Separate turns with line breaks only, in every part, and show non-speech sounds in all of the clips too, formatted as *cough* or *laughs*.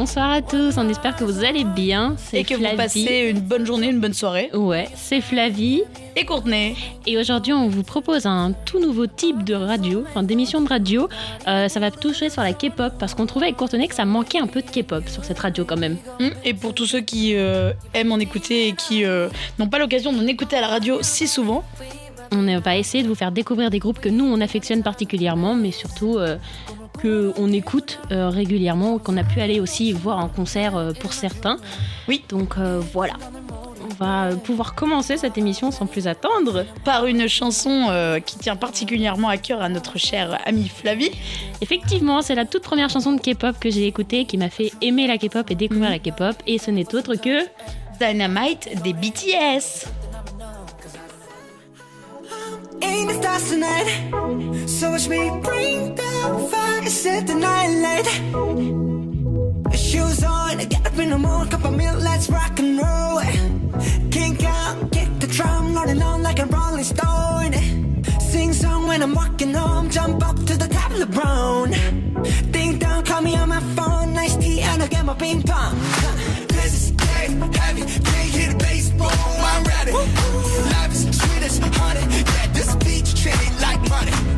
Bonsoir à tous, on espère que vous allez bien.
Et que vous passez une bonne journée, une bonne soirée.
Ouais, c'est Flavie.
Et Courtenay.
Et aujourd'hui, on vous propose un tout nouveau type de radio, enfin d'émission de radio. Euh, ça va toucher sur la K-pop parce qu'on trouvait avec Courtenay que ça manquait un peu de K-pop sur cette radio quand même.
Hum, et pour tous ceux qui euh, aiment en écouter et qui euh, n'ont pas l'occasion d'en écouter à la radio si souvent,
on va essayer de vous faire découvrir des groupes que nous on affectionne particulièrement, mais surtout qu'on écoute euh, régulièrement, qu'on a pu aller aussi voir en concert euh, pour certains.
Oui.
Donc euh, voilà. On va pouvoir commencer cette émission sans plus attendre.
Par une chanson qui tient particulièrement à cœur à notre chère amie Flavie.
Effectivement, c'est la toute première chanson de K-pop que j'ai écoutée qui m'a fait aimer la K-pop et découvrir mhm. la K-pop. Et ce n'est autre que
Dynamite des BTS. Ain't the stars tonight? So watch me bring the fire Set the night light. Shoes on, get up in the morning Cup of milk, let's rock and roll. Kink out, kick the drum Rolling on like a rolling stone. Sing song when I'm walking home Jump up to the top of the brown Ding dong, call me on my phone Nice tea and I'll get my ping pong. This is heavy Can't the bass, boom, I'm ready. Life is sweet as honey Yeah,
somebody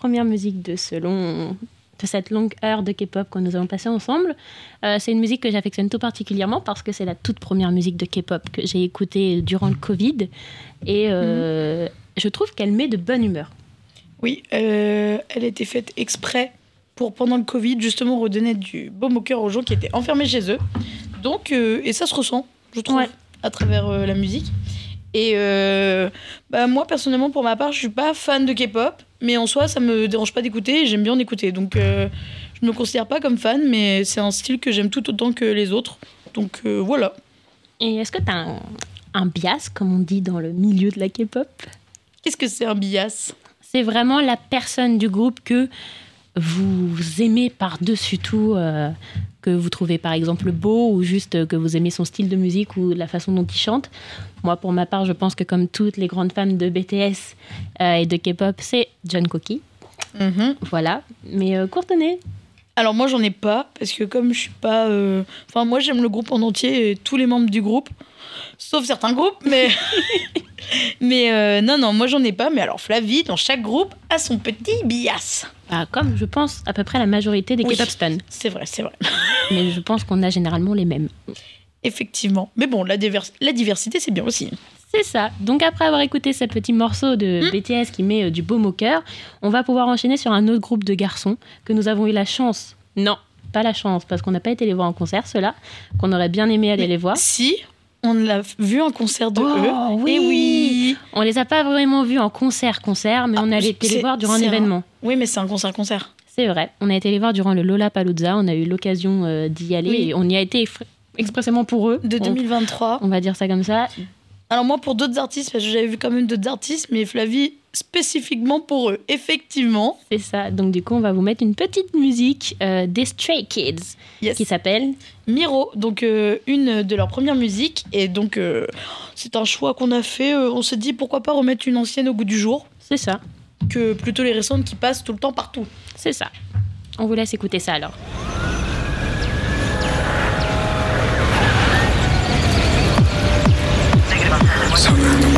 première musique de ce long de cette longue heure de K-pop que nous avons passé ensemble. Euh, c'est une musique que j'affectionne tout particulièrement parce que c'est la toute première musique de K-pop que j'ai écoutée durant le Covid et euh, je trouve qu'elle met de bonne humeur.
Oui, euh, elle a été faite exprès pour, pendant le Covid, justement redonner du baume au cœur aux gens qui étaient enfermés chez eux. Donc, et ça se ressent, je trouve,
Ouais.
à travers la musique. Et bah, moi, personnellement, pour ma part, je suis pas fan de K-pop, mais en soi, ça me dérange pas d'écouter et j'aime bien en écouter. Donc, euh, je me considère pas comme fan, mais c'est un style que j'aime tout autant que les autres. Donc, euh, voilà.
Et est-ce que tu as un, un bias, comme on dit dans le milieu de la K-pop?
Qu'est-ce que c'est un bias?
C'est vraiment la personne du groupe que vous aimez par-dessus tout, euh, que vous trouvez par exemple beau ou juste que vous aimez son style de musique ou la façon dont il chante. Moi, pour ma part, je pense que comme toutes les grandes fans de BTS euh, et de K-pop, c'est John Cocky.
Mhm.
Voilà. Mais euh, Courtenay,
Alors moi j'en ai pas parce que comme je suis pas, euh, enfin moi j'aime le groupe en entier et tous les membres du groupe, sauf certains groupes, mais *laughs* mais euh, non non moi j'en ai pas. Mais alors Flavie dans chaque groupe a son petit bias.
bah, comme je pense à peu près la majorité des
Oui.
K-pop stans.
C'est vrai c'est vrai. *laughs*
Mais je pense qu'on a généralement les mêmes.
Effectivement. Mais bon la, divers- la diversité c'est bien aussi.
C'est ça. Donc après avoir écouté ce petit morceau de
Hmm.
BTS qui met euh, du baume au cœur, on va pouvoir enchaîner sur un autre groupe de garçons que nous avons eu la chance. Non, pas la chance parce qu'on n'a pas été les voir en concert, ceux-là, qu'on aurait bien aimé aller les voir.
Si on l'a vu un concert de
Oh,
eux.
oui.
Et oui.
On les a pas vraiment vus en concert concert, mais on
Ah,
a été les voir durant un événement.
Oui mais c'est un concert concert.
C'est vrai. On a été les voir durant le Lollapalooza. On a eu l'occasion euh, d'y aller
Oui.
et on y a été expressément pour eux.
De
On-
2023.
on va dire ça comme ça.
Alors moi pour d'autres artistes, parce que j'avais vu quand même d'autres artistes, mais Flavie spécifiquement pour eux, effectivement.
C'est ça. Donc du coup, on va vous mettre une petite musique euh, des Stray Kids
Yes.
qui s'appelle
Miro, donc euh, une de leurs premières musiques, et donc euh, c'est un choix qu'on a fait. on s'est dit pourquoi pas remettre une ancienne au goût du jour,
C'est ça.
que plutôt les récentes qui passent tout le temps partout.
C'est ça. On vous laisse écouter ça alors. Super.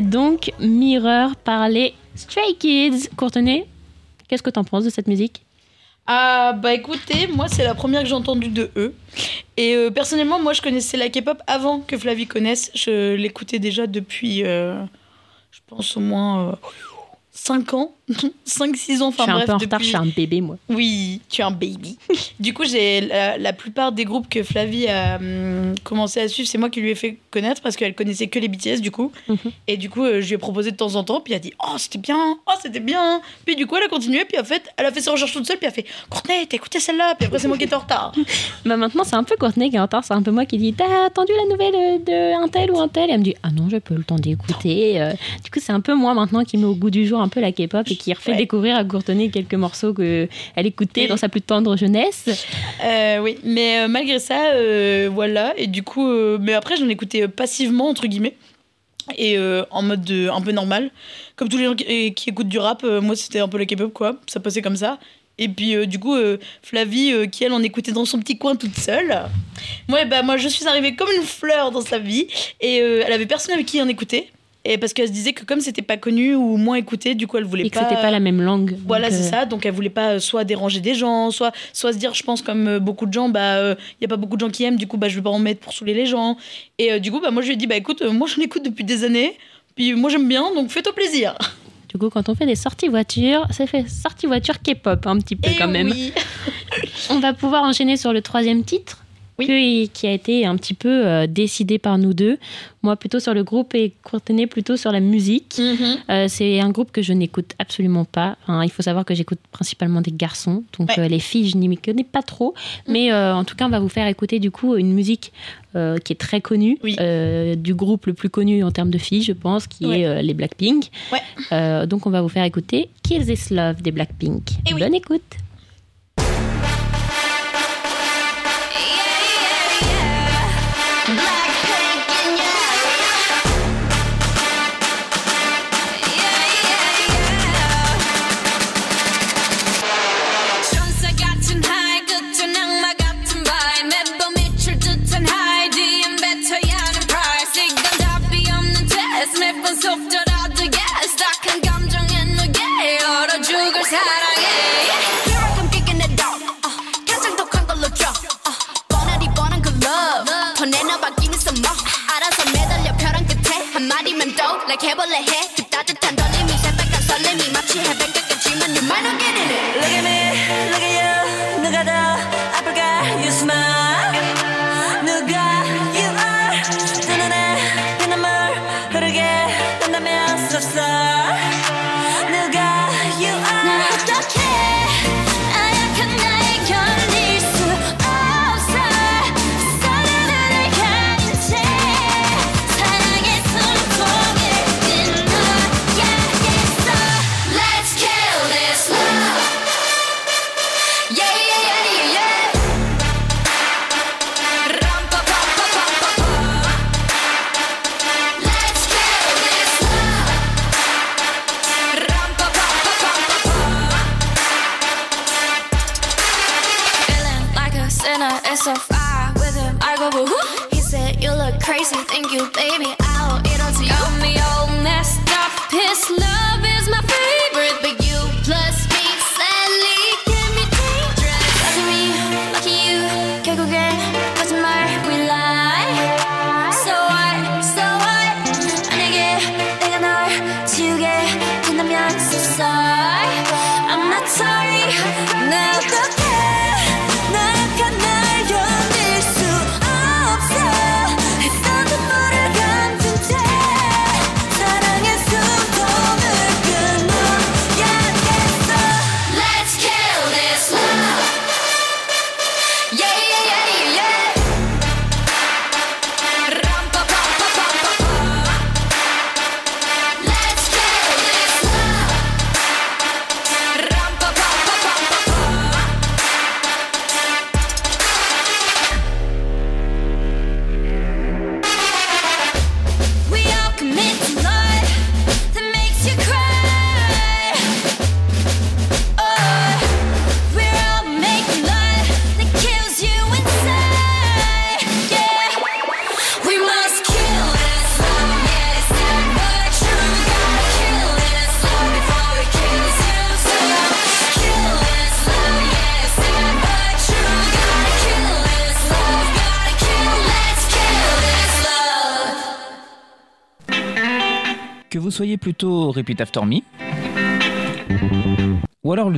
Donc Mirror par les Stray Kids. Courtenay, qu'est-ce que t'en penses de cette musique?
Ah bah écoutez, moi c'est la première que j'ai entendue de eux. Et euh, personnellement, moi je connaissais la K-pop avant que Flavie connaisse. Je l'écoutais déjà depuis, euh, je pense au moins 5 ans, *laughs* 5-6 ans, enfin
je suis un
bref.
peu en retard, je suis un bébé, moi.
Oui, tu es un baby. *laughs* du coup, j'ai la, la plupart des groupes que Flavie a hum, commencé à suivre, c'est moi qui lui ai fait connaître parce qu'elle connaissait que les BTS du coup.
Mhm.
Et du coup, euh, je lui ai proposé de temps en temps, puis elle a dit "Oh, c'était bien. Oh, c'était bien." Puis du coup, elle a continué, puis en fait, elle a fait ses recherches toute seule, puis elle a fait "Courtney, t'as écouté celle-là?" Puis après, c'est moi qui étais en retard. *laughs*
Bah maintenant, c'est un peu Courtney qui est en retard, c'est un peu moi qui dis T'as attendu la nouvelle euh, de un tel ou un tel? Et elle me dit Ah non, j'ai pas eu le temps d'écouter. Euh, du coup, c'est un peu moi maintenant qui met au goût du jour un peu la K-pop et qui refait
Ouais.
découvrir à Courtney quelques morceaux qu'elle écoutait
Et-
dans sa plus tendre jeunesse.
Euh, oui, mais euh, malgré ça, euh, voilà. Et du coup, mais après, j'en écoutais passivement, entre guillemets. Et en mode de- un peu normal. Comme tous les gens qui, écoutent du rap, moi, c'était un peu la K-pop, quoi. Ça passait comme ça. Et puis, euh, du coup, euh, Flavie, euh, qui elle en écoutait dans son petit coin toute seule. Moi, bah, moi, je suis arrivée comme une fleur dans sa vie. Et elle avait personne avec qui en écouter. Et parce qu'elle se disait que comme c'était pas connu ou moins écouté, du coup, elle voulait
Et que
pas.
c'était pas la même langue.
Voilà, c'est
euh,
ça. Donc, elle voulait pas euh, soit déranger des gens, soit, soit se dire, je pense, comme euh, beaucoup de gens, bah, il y a pas beaucoup de gens qui aiment, du coup, bah, je vais pas en mettre pour saouler les gens. Et euh, du coup, bah, moi, je lui ai dit, bah, écoute, euh, moi, j'en écoute depuis des années, puis moi, j'aime bien, donc fais-toi plaisir.
Du coup, quand on fait des sorties voiture, c'est fait sortie voiture K-pop un petit peu
Et
quand même.
oui. *laughs*
On va pouvoir enchaîner sur le troisième titre.
Oui.
qui a été un petit peu euh, décidé par nous deux. Moi plutôt sur le groupe et Courtenay plutôt sur la musique.
Mhm.
Euh, c'est un groupe que je n'écoute absolument pas. Enfin, il faut savoir que j'écoute principalement des garçons, donc
Ouais.
euh, les filles, je n'y connais pas trop. Mais euh, en tout cas, on va vous faire écouter du coup une musique qui est très connue,
Oui.
du groupe le plus connu en termes de filles, je pense, qui
Ouais.
est les Blackpink.
Ouais.
Donc on va vous faire écouter Kill This Love des Blackpink.
Eh oui.
Bonne écoute.
can't believe it. Like a far with him. I go woo. He said, You look crazy, thank you, baby. I'll eat onto you. I'm the old messed up. His love is my favorite,
soyez plutôt Repeat After Me. Ou alors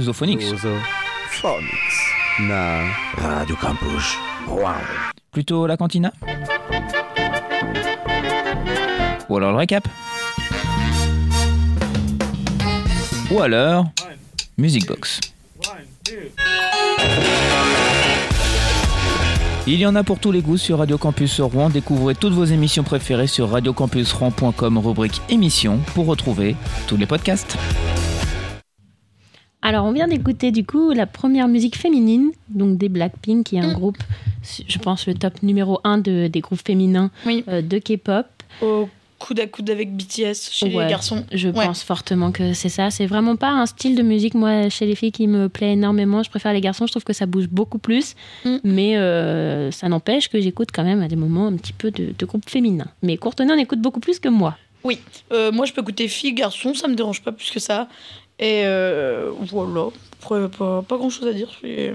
na Radio Campus.
Plutôt la cantina. Ou alors le récap. Ou alors Music Box. Il y en a pour tous les goûts sur Radio Campus Rouen. Découvrez toutes vos émissions préférées sur radiocampusrouen.com rubrique émissions pour retrouver tous les podcasts.
Alors, on vient d'écouter du coup la première musique féminine, donc des Blackpink, qui est un groupe, je pense, le top numéro un de, des groupes féminins
Oui.
euh, de K-pop.
Au coude à coude avec BTS chez
Ouais,
les garçons.
Je
Ouais.
pense fortement que c'est ça. C'est vraiment pas un style de musique, moi, chez les filles, qui me plaît énormément. Je préfère les garçons, je trouve que ça bouge beaucoup plus.
Mm.
Mais euh, ça n'empêche que j'écoute quand même à des moments un petit peu de, de groupes féminins. Mais Courtenay en écoute beaucoup plus que moi.
Euh, moi, je peux écouter filles, garçons, ça me dérange pas plus que ça. Et euh, voilà. Après, pas, pas grand chose à dire sur les,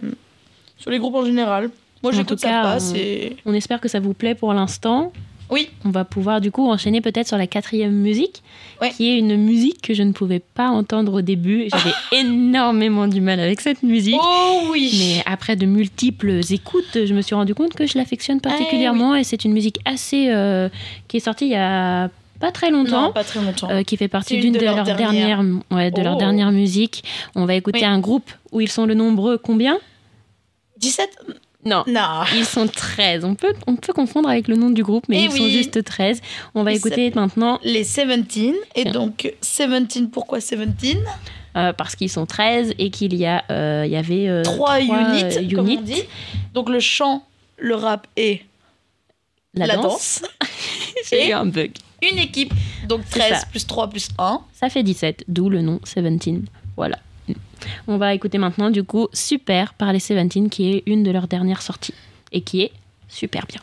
sur les groupes en général. Moi, j'écoute ça passe et.
On espère que ça vous plaît pour l'instant.
Oui.
On va pouvoir du coup enchaîner peut-être sur la quatrième musique,
Ouais.
qui est une musique que je ne pouvais pas entendre au début. J'avais énormément du mal avec cette musique.
Oh oui
Mais après de multiples écoutes, je me suis rendu compte que je l'affectionne particulièrement et c'est une musique assez euh, qui est sortie il y a pas très longtemps.
Non, pas très longtemps.
euh, qui fait partie d'une
une
de,
de leurs dernières.
ouais, de leurs
Oh.
dernières musiques. On va écouter
Oui.
un groupe où ils sont le nombreux combien?
17
Non.
Non.
Ils sont 13. On peut, on peut confondre avec le nom du groupe, mais
Eh
ils sont
oui.
juste 13. On va écouter maintenant
Les 17. Et donc, 17, pourquoi 17
euh, parce qu'ils sont 13 et qu'il y, a, euh, il y avait euh,
Trois units, comme on dit. Donc, le chant, le rap et
La,
la,
danse.
danse. *laughs*
J'ai
Et
eu un bug.
une équipe. Donc,
C'est
13
ça.
plus 3 plus 1.
Ça fait 17, d'où le nom 17. Voilà. On va écouter maintenant du coup Super par les 17 qui est une de leurs dernières sorties et qui est super bien.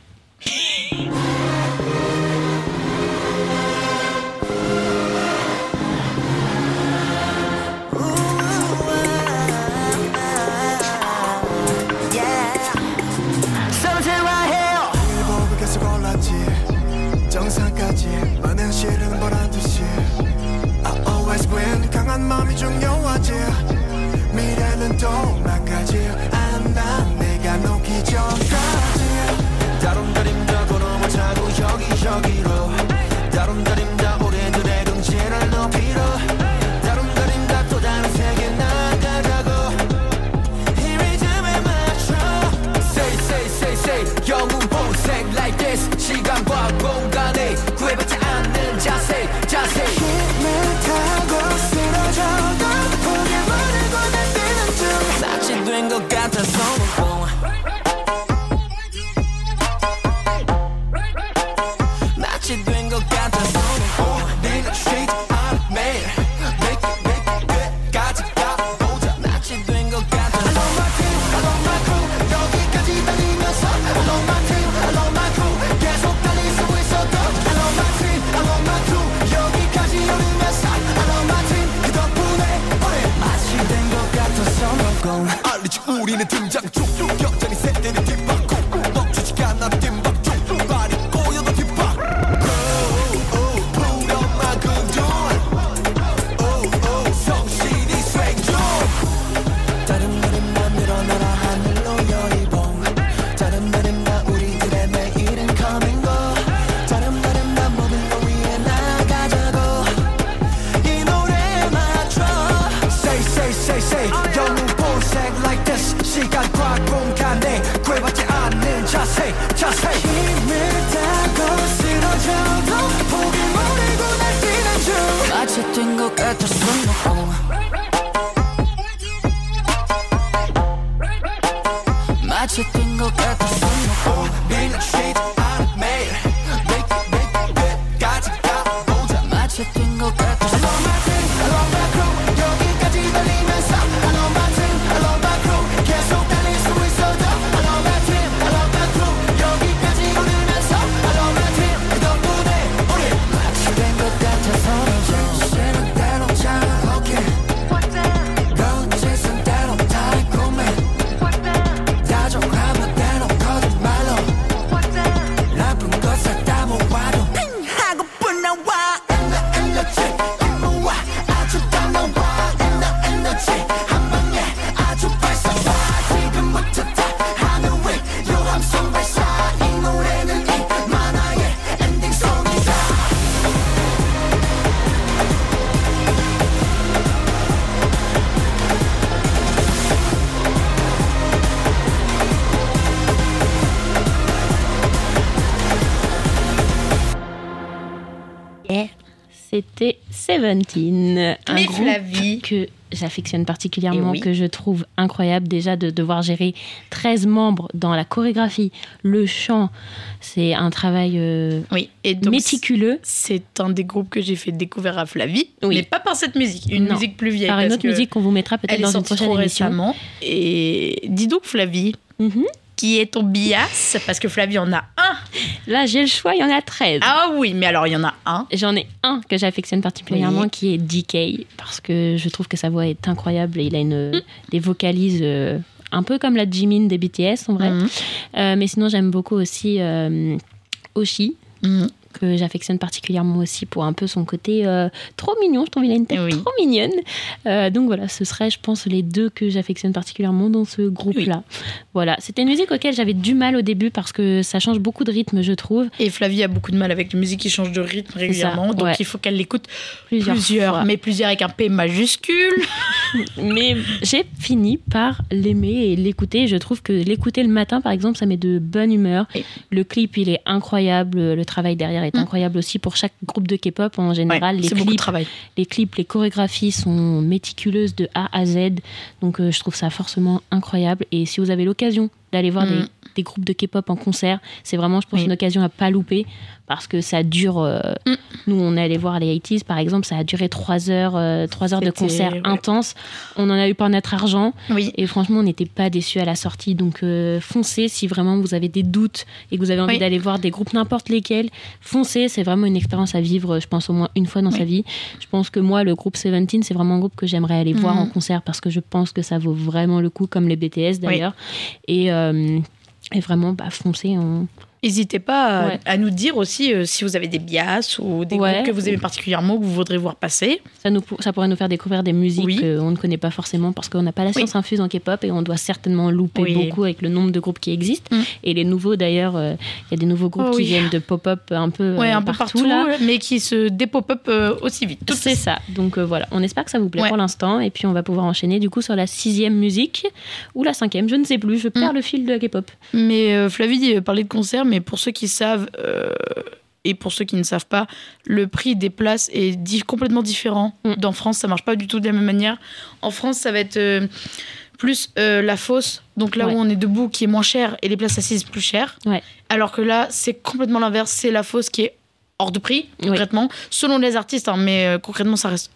Seventeen right here.
일복을 계속 올랐지 정상까지 많은 실은 보란 듯이 I always win 강한 마음이 중요하지
Seventeen. Un
Mais
groupe
Flavie.
que j'affectionne particulièrement,
oui.
que je trouve incroyable déjà de devoir gérer 13 membres dans la chorégraphie, le chant. C'est un travail euh,
Oui, et donc
méticuleux.
c'est un des groupes que j'ai fait découvrir à Flavie,
Oui.
mais pas par cette musique, une
Non,
musique plus vieille.
Par une
parce
autre
que
musique qu'on vous mettra peut-être dans une prochaine
trop
émission.
récemment. Et dis donc Flavie,
Mhm.
Qui est ton bias Parce que Flavie en a un.
Là, j'ai le choix, il y en a 13.
Ah oui, mais alors il y en a un.
J'en ai un que j'affectionne particulièrement
Oui.
qui est DK parce que je trouve que sa voix est incroyable et il a une,
Mm.
des vocalises euh, un peu comme la Jimin des BTS en vrai.
Mhm.
Euh, mais sinon, j'aime beaucoup aussi euh, Oshi
Mhm.
Que j'affectionne particulièrement aussi pour un peu son côté euh, trop mignon. Je trouve qu'il a une tête
Oui.
trop mignonne. Euh, donc voilà, ce serait, je pense, les deux que j'affectionne particulièrement dans ce groupe-là. Voilà, c'était une musique auquel j'avais du mal au début parce que ça change beaucoup de rythme, je trouve.
Et Flavie a beaucoup de mal avec les musiques qui changent de rythme régulièrement, donc
ouais.
il faut qu'elle l'écoute
Plusieurs,
plusieurs,
fois.
mais plusieurs avec un P majuscule. *laughs*
Mais j'ai fini par l'aimer et l'écouter. Je trouve que l'écouter le matin, par exemple, ça met de bonne humeur.
Oui.
Le clip, il est incroyable. Le travail derrière est
Mm.
incroyable aussi pour chaque groupe de K-pop en général.
Ouais,
les, clips, les clips, les chorégraphies sont méticuleuses de A à Z. Donc euh, je trouve ça forcément incroyable. Et si vous avez l'occasion d'aller voir des, des groupes de K-pop en concert, c'est vraiment, je pense,
Oui.
une occasion à pas louper parce que ça dure. euh,
Mm.
Nous, on est allé voir les 80s, par exemple, ça a duré 3 heures, euh, trois heures de concert
ouais.
intense. On en a eu pour notre argent.
Oui.
Et franchement, on n'était pas déçus à la sortie. Donc, euh, foncez si vraiment vous avez des doutes et que vous avez envie
Oui.
d'aller voir des groupes n'importe lesquels. Foncez, c'est vraiment une expérience à vivre, je pense, au moins une fois dans
Oui.
sa vie. Je pense que moi, le groupe Seventeen, c'est vraiment un groupe que j'aimerais aller voir
Mhm.
en concert parce que je pense que ça vaut vraiment le coup, comme les BTS d'ailleurs. Et, euh, et vraiment, bah, foncez. On...
N'hésitez pas à,
Ouais.
à nous dire aussi euh, si vous avez des bias ou des
Ouais.
groupes que vous aimez particulièrement, que vous voudrez voir passer.
Ça, nous, ça pourrait nous faire découvrir des musiques
Oui.
qu'on ne connaît pas forcément parce qu'on n'a pas la
Oui.
science infuse en K-pop et on doit certainement louper
Oui.
beaucoup avec le nombre de groupes qui existent.
Mm.
Et les nouveaux, d'ailleurs, euh, il y a des nouveaux groupes
Oh
qui viennent de pop-up un peu,
Ouais,
euh,
un peu
partout, là.
mais qui se dépop-up euh, aussi vite.
C'est ça. Donc euh, voilà, on espère que ça vous plaît pour l'instant. Et puis on va pouvoir enchaîner du coup sur la sixième musique ou la cinquième, je ne sais plus. Je perds
Mm.
le fil de la K-pop.
Mais euh, Flavie euh, parlait de concert, mais pour ceux qui savent euh, et pour ceux qui ne savent pas, le prix des places est di- complètement différent.
Mm.
Dans France, ça marche pas du tout de la même manière. En France, ça va être euh, plus euh, la fosse, donc là
Ouais.
où on est debout, qui est moins cher, et les places assises plus chères.
Ouais.
Alors que là, c'est complètement l'inverse. C'est la fosse qui est hors de prix,
Oui.
concrètement, selon les artistes, hein, mais euh, concrètement, ça reste.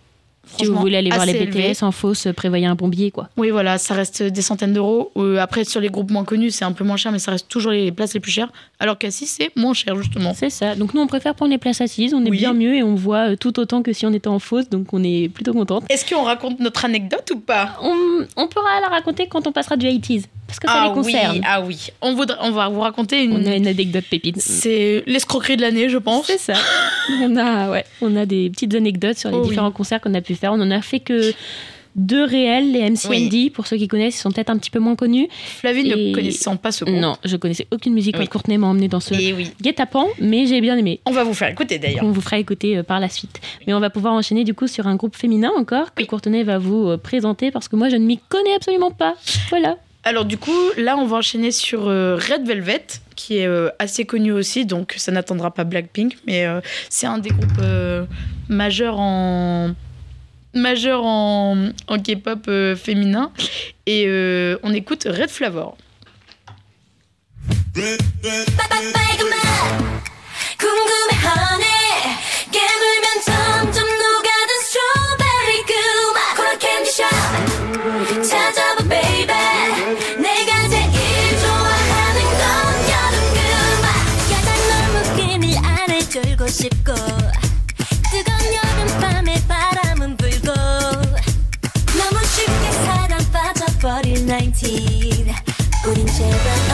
Si vous voulez aller voir les
élevé.
BTS en fausse, euh, prévoyez un bon billet quoi.
Oui, voilà, ça reste des centaines d'euros. Euh, après, sur les groupes moins connus, c'est un peu moins cher, mais ça reste toujours les places les plus chères. Alors qu'assis, c'est moins cher, justement.
C'est ça. Donc nous on préfère prendre les places assises. On est
Oui.
bien mieux et on voit euh, tout autant que si on était en fausse. Donc on est plutôt contente.
Est-ce qu'on raconte notre anecdote ou pas?
On, on pourra la raconter quand on passera du 80s. Parce que ça
ah
les concerne.
oui, ah oui. On, voudra, on va vous raconter une.
On a une anecdote pépite.
C'est l'escroquerie de l'année, je pense.
C'est ça. on, a, ouais, on a des petites anecdotes sur les
Oh oui.
différents concerts qu'on a pu faire. On en a fait que deux réels, les MCND, pour ceux qui connaissent, ils sont peut-être un petit peu moins connus.
Flavie
Et-
ne connaissant pas ce groupe.
Non, je connaissais aucune musique
Oui.
quand Courtenay m'a emmené dans ce
Et oui.
guet-apens, mais j'ai bien aimé.
On va vous faire écouter d'ailleurs.
On vous fera écouter euh, par la suite. Mais on va pouvoir enchaîner du coup sur un groupe féminin encore que
Oui.
Courtenay va vous euh, présenter parce que moi je ne m'y connais absolument pas. Voilà.
Alors du coup, là, on va enchaîner sur euh, Red Velvet, qui est euh, assez connu aussi, donc ça n'attendra pas Blackpink, mais euh, c'est un des groupes euh, majeurs en majeurs en, en K-pop euh, féminin. Et euh, on écoute Red Flavor.
궁금해하네 깨물면 점 우린 제발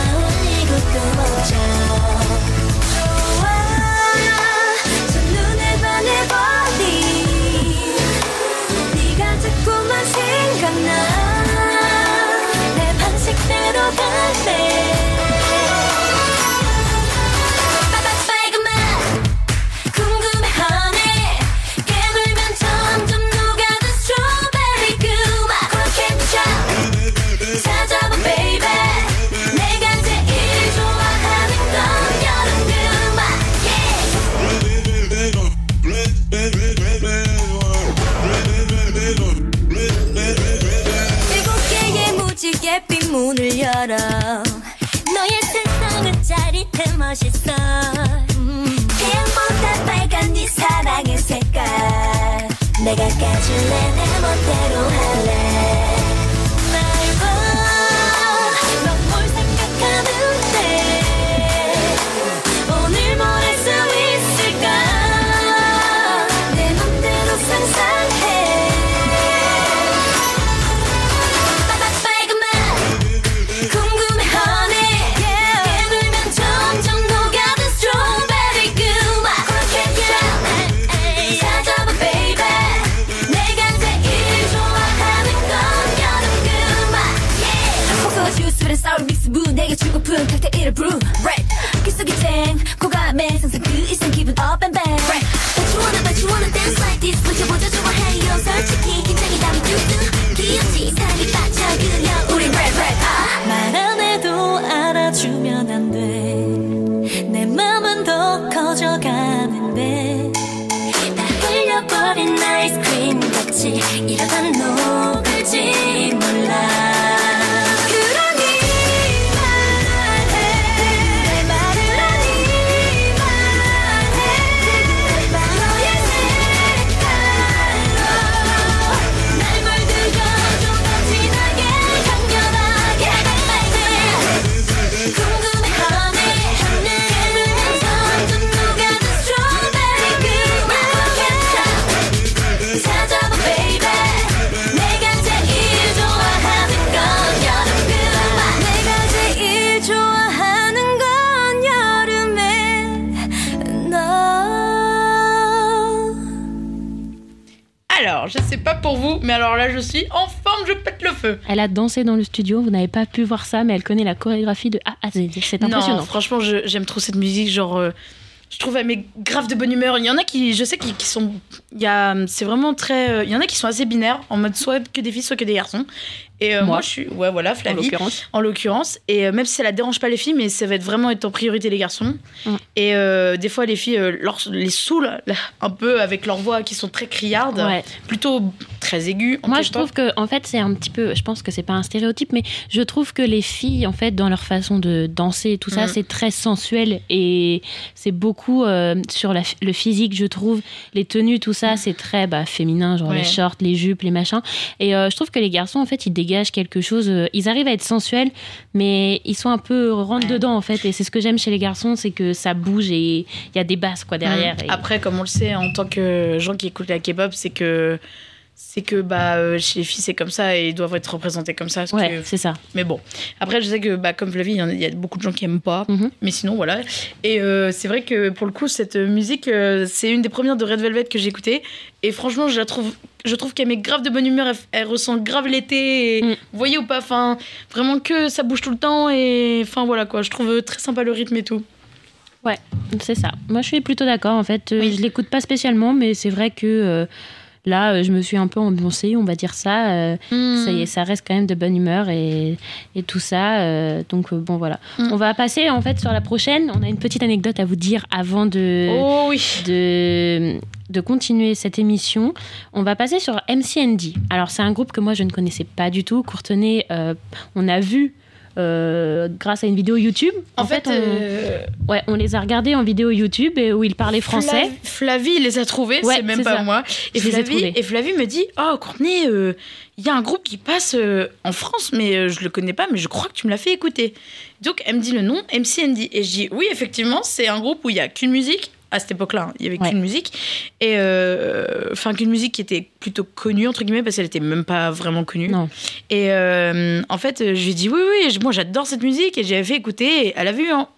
멋
je suis en forme, je pète le feu.
Elle a dansé dans le studio, vous n'avez pas pu voir ça, mais elle connaît la chorégraphie de A à Z. C'est impressionnant.
Non, franchement, j'aime trop cette musique. Genre, euh, je trouve elle met grave de bonne humeur. Il y en a qui, je sais, qui, qui sont. Il y a, c'est vraiment très. euh, Il y en a qui sont assez binaires, en mode soit que des filles, soit que des garçons. Et euh, moi,
Moi.
je suis. Ouais, voilà,
en
Flavie.
l'occurrence.
En l'occurrence. Et euh, même si ça la dérange pas les filles, mais ça va être vraiment être en priorité les garçons.
Mm.
Et euh, des fois, les filles euh, leur- les saoulent là, un peu avec leur voix qui sont très criardes,
Ouais.
plutôt très aiguës. en
Moi, je trouve que, en fait, c'est un petit peu. Je pense que c'est pas un stéréotype, mais je trouve que les filles, en fait, dans leur façon de danser et tout ça,
Mhm.
c'est très sensuel et c'est beaucoup euh, sur la- le physique, je trouve. Les tenues, tout ça, c'est très bah, féminin, genre
Ouais.
les shorts, les jupes, les machins. Et euh, je trouve que les garçons, en fait, ils dégagent quelque chose. euh, ils arrivent à être sensuels, mais ils sont un peu rentre dedans, en fait. Et c'est ce que j'aime chez les garçons, c'est que ça bouge et il y a des basses, quoi, derrière.
Mm.
Et-
Après, comme on le sait, en tant que gens qui écoutent la K-pop, c'est que c'est que bah euh, chez les filles c'est comme ça et ils doivent être représentés comme ça.
Ouais,
que-
c'est ça.
Mais bon, après je sais que bah, comme Flavie, il y a- il y, a beaucoup de gens qui aiment pas,
Mhm.
mais sinon voilà. Et euh, c'est vrai que pour le coup cette musique, euh, c'est une des premières de Red Velvet que j'ai écoutée et franchement je la trouve, je trouve qu'elle met grave de bonne humeur, elle, elle ressent grave l'été.
Mm.
Vous voyez ou pas, enfin vraiment que ça bouge tout le temps et enfin voilà quoi. Je trouve très sympa le rythme et tout.
C'est ça. Moi, je suis plutôt d'accord. En fait,
Oui.
je l'écoute pas spécialement, mais c'est vrai que là, euh, je me suis un peu ambiancée, on va dire ça. Euh, Ça y est, ça reste quand même de bonne humeur et, et tout ça. euh, donc bon, voilà.
Mm.
On va passer en fait sur la prochaine. On a une petite anecdote à vous dire avant de
Oh oui.
de, de continuer cette émission. On va passer sur MCND. Alors, c'est un groupe que moi, je ne connaissais pas du tout. Courtenay, euh, on a vu euh, grâce à une vidéo YouTube.
En, fait,
on,
euh,
ouais, on les a regardés en vidéo YouTube et où ils parlaient français.
Flav- Flavie les a trouvés,
Ouais,
c'est même pas
ça.
moi. Et Flavie, et Flavie me dit Oh, Courtney, euh, il y a un groupe qui passe en France, mais je le connais pas, mais je crois que tu me l'as fait écouter. Donc, elle me dit le nom, MCND. Et je dis Oui, effectivement, c'est un groupe où il y a qu'une musique. À cette époque-là, hein, il y avait
Ouais.
qu'une musique. Et euh, enfin, qu'une musique qui était plutôt connue, entre guillemets, parce qu'elle était même pas vraiment connue.
Non.
Et euh, en fait, je lui ai dit oui, oui, moi j'adore cette musique et j'avais fait écouter. et Elle avait eu un.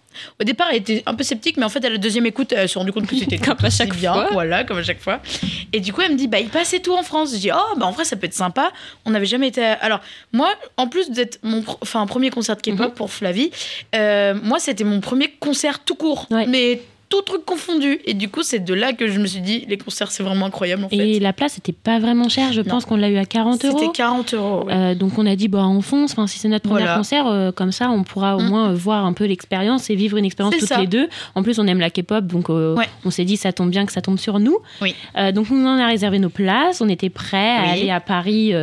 Au départ, elle était un peu sceptique, mais en fait, à la deuxième écoute, elle s'est rendue compte que *laughs* c'était
Comme à chaque
bien.
fois.
Voilà, comme à chaque fois. Et du coup, elle me dit, bah, il passait tout en France. Je dis, oh, bah, en vrai, ça peut être sympa. On n'avait jamais été. à- Alors, moi, en plus d'être mon enfin, premier concert de K-pop
Mhm.
pour Flavie, euh, moi, c'était mon premier concert tout court.
Ouais.
Mais tout truc confondu. Et du coup, c'est de là que je me suis dit, les concerts, c'est vraiment incroyable, en fait.
Et la place n'était pas vraiment chère. Je
Non.
pense qu'on l'a eu à 40 euros.
C'était 40 euros. ouais.
Euh, donc on a dit bah on fonce. Enfin si c'est notre premier
Voilà.
concert, euh, comme ça on pourra au
Mm.
moins euh, voir un peu l'expérience et vivre une expérience toutes
ça.
les deux. En plus on aime la K-pop donc
Ouais.
on s'est dit ça tombe bien que ça tombe sur nous.
Oui.
Donc on en a réservé nos places. On était prêts à
Oui.
aller à Paris.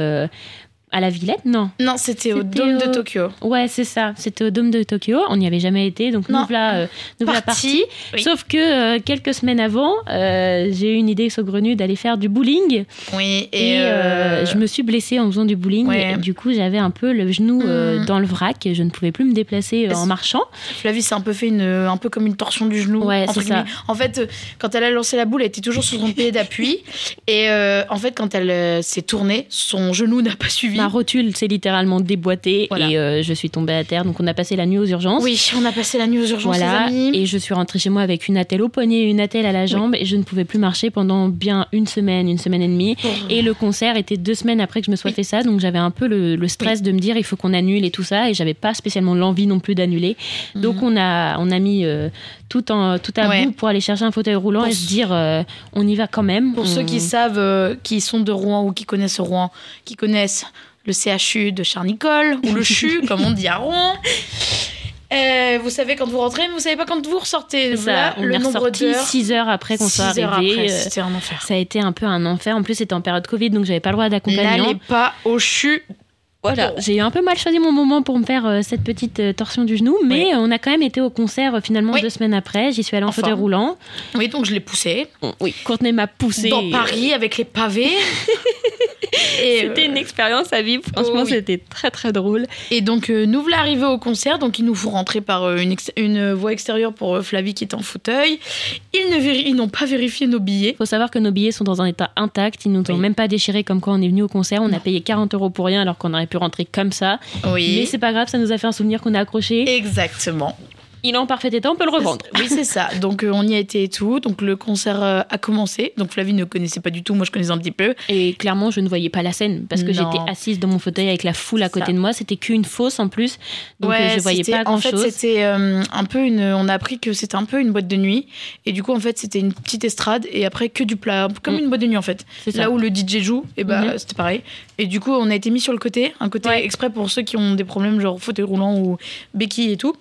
À la Villette, non.
Non, c'était au Dôme de Tokyo.
Ouais, c'est ça. C'était au Dôme de Tokyo. On n'y avait jamais été, donc
Non.
nous voilà, euh, nous voilà
Parti.
partis.
Oui.
Sauf que euh, quelques semaines avant, euh, j'ai eu une idée saugrenue d'aller faire du bowling.
Oui,
Et,
et,
euh, je me suis blessée en faisant du bowling.
Ouais.
Et du coup, j'avais un peu le genou euh,
Mm.
dans le vrac. Et je ne pouvais plus me déplacer en marchant.
Flavie s'est un peu fait une, un peu comme une torsion du genou.
Ouais, c'est ça.
En fait, quand elle a lancé la boule, elle était toujours sur son pied d'appui. *laughs* Et en fait, quand elle s'est tournée, son genou n'a pas suivi.
Ma rotule s'est littéralement déboîtée
Voilà.
et euh, je suis tombée à terre. Donc, on a passé la nuit aux urgences.
Oui, on a passé la nuit aux urgences,
Voilà,
les amis.
et je suis rentrée chez moi avec une attelle au poignet et une attelle à la jambe et je ne pouvais plus marcher pendant bien une semaine, une semaine et demie. Et le concert était deux semaines après que je me sois
Oui.
fait ça, donc j'avais un peu le, le stress de me dire il faut qu'on annule et tout ça, et j'avais pas spécialement l'envie non plus d'annuler. Donc on a, on a mis euh, tout, en, tout à
Mhm. Ouais.
bout pour aller chercher un fauteuil roulant
Pour
et se dire euh, on y va quand même.
Pour
On-
ceux qui savent, qui sont de Rouen ou qui connaissent Rouen, qui connaissent le CHU de Charnicole, ou le CHU, *laughs* comme on dit à Rouen. euh, vous savez quand vous rentrez, mais vous savez pas quand vous ressortez. Voilà
on
le
est
nombre
ressorti
d'heures.
six heures après qu'on soit arrivé. euh,
C'était un enfer.
ça a été un peu un enfer. En plus, c'était en période Covid, donc j'avais pas le droit d'accompagnant.
N'allez pas au CHU.
Voilà, j'ai eu un peu mal choisi mon moment pour me faire euh, cette petite euh, torsion du genou, mais
Oui.
on a quand même été au concert euh, finalement
Oui.
deux semaines après. J'y suis allée en
Enfin.
fauteuil roulant.
Oui, donc je l'ai poussé.
Oui, Courtenay m'a poussé.
Dans Paris, avec les pavés. *laughs*
C'était une expérience à vivre. Franchement,
Oh oui.
c'était très très drôle.
Et donc, nous voilà arrivés au concert. Donc, ils nous font rentrer par une, voie extérieure pour Flavie qui est en fauteuil. Ils ne ils n'ont pas vérifié nos billets.
Faut savoir que nos billets sont dans un état intact. Ils nous ont même pas déchirés comme quoi on est venu au concert. On a payé 40 euros pour rien alors qu'on aurait pu rentrer comme ça. Mais
Oui.
c'est pas grave, ça nous a fait un souvenir qu'on a accroché.
Exactement.
Il est en parfait état, on peut le revendre.
Oui, c'est ça. Donc, euh, on y a été et tout. Donc, le concert euh, a commencé. Donc, Flavie ne connaissait pas du tout. Moi, je connaissais un petit peu.
Et clairement, je ne voyais pas la scène parce que j'étais assise dans mon fauteuil avec la foule à côté
Ça.
de moi. C'était qu'une fausse en plus. Donc euh, je voyais pas grand
En fait,
chose.
c'était euh, un peu une. On a appris que c'était un peu une boîte de nuit. Et du coup, en fait, c'était une petite estrade. Et après, que du plat. Comme
Mm.
une boîte de nuit, en fait.
Ça.
Là où le DJ joue, et bah,
Mhm.
c'était pareil. Et du coup, on a été mis sur le côté, un côté
Ouais.
exprès pour ceux qui ont des problèmes, genre fauteuil roulant ou béquille et tout.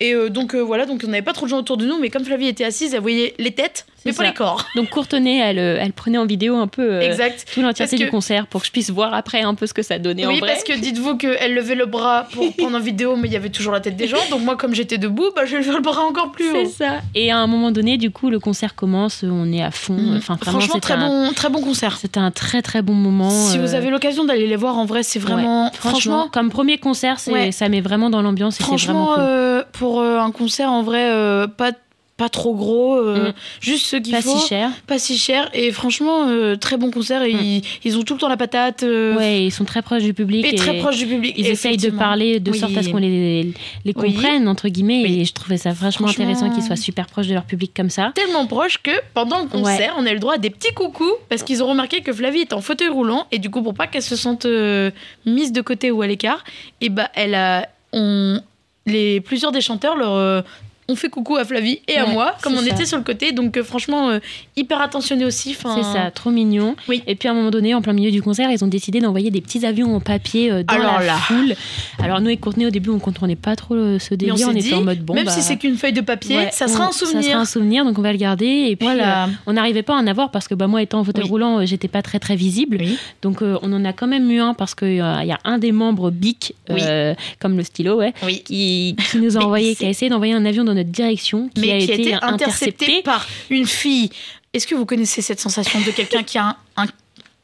Et euh, donc, euh, voilà, donc on n'avait pas trop de gens autour de nous, mais comme Flavie était assise, elle voyait les têtes,
C'est
mais pas les corps.
Donc Courtenay, elle, euh, elle prenait en vidéo un peu euh,
exact.
tout l'entièreté du
que-
concert pour que je puisse voir après un peu ce que ça donnait en
Oui,
vrai.
parce que dites-vous qu'elle levait le bras pour *laughs* prendre en vidéo, mais il y avait toujours la tête des gens. Donc, moi, comme j'étais debout, bah, j'ai levé le bras encore plus
C'est
haut.
ça. Et à un moment donné, du coup, le concert commence, on est à fond.
Mhm.
Enfin, vraiment,
Franchement, très
un,
bon, très bon concert.
c'était un très très bon moment.
Si
euh,
vous avez l'occasion d'aller les voir, en vrai, c'est vraiment.
ouais.
franchement,
comme premier concert, c'est-
Ouais.
ça met vraiment dans l'ambiance c'est vraiment
franchement
cool.
euh, pour euh, un concert, en vrai, euh, pas, pas trop gros, euh,
Mm.
juste ce qu'il
Pas
faut.
si cher.
Pas si cher. Et franchement, euh, très bon concert. Et
Mm.
ils, ils ont tout le temps la patate. euh,
Ouais, ils sont très proches du public.
et, très proche du public.
Ils essayent de parler de
Oui.
sorte à ce qu'on les, les
Oui.
comprenne, entre guillemets. Et je trouvais ça vachement
Franchement-
intéressant qu'ils soient super proches de leur public comme ça.
tellement proche que pendant le concert, on a eu le droit à des petits coucous parce qu'ils ont remarqué que Flavie est en fauteuil roulant et du coup pour pas qu'elle se sente euh, mise de côté ou à l'écart, et bah elle a on les plusieurs des chanteurs leur euh, ont fait coucou à Flavie et à
Ouais,
moi comme on
ça.
était sur le côté donc euh, franchement euh, hyper attentionné aussi
C'est ça, trop mignon.
Oui.
Et puis à un moment donné, en plein milieu du concert, ils ont décidé d'envoyer des petits avions en papier euh, dans
Alors
la
là.
foule. Alors nous et Courtenay, au début, on comprenait pas trop euh, ce
Mais
délire.
on
On,
dit,
était en mode bon,
même
bah,
si c'est qu'une feuille de papier,
ouais,
ça sera
on-
un souvenir.
Ça sera un souvenir, donc on va le garder. Et puis
Voilà.
on n'arrivait pas à en avoir parce que bah, moi, étant en fauteuil
Oui.
roulant, j'étais pas très très visible.
Oui.
Donc on en a quand même eu un parce qu'il y a un des membres BIC, comme le stylo, ouais, qui, qui nous a envoyé, *laughs* qui a essayé d'envoyer un avion dans notre direction, qui
mais
a
qui
été
été intercepté
intercepté.
par une fille. Est-ce que vous connaissez cette sensation de quelqu'un qui a un, un-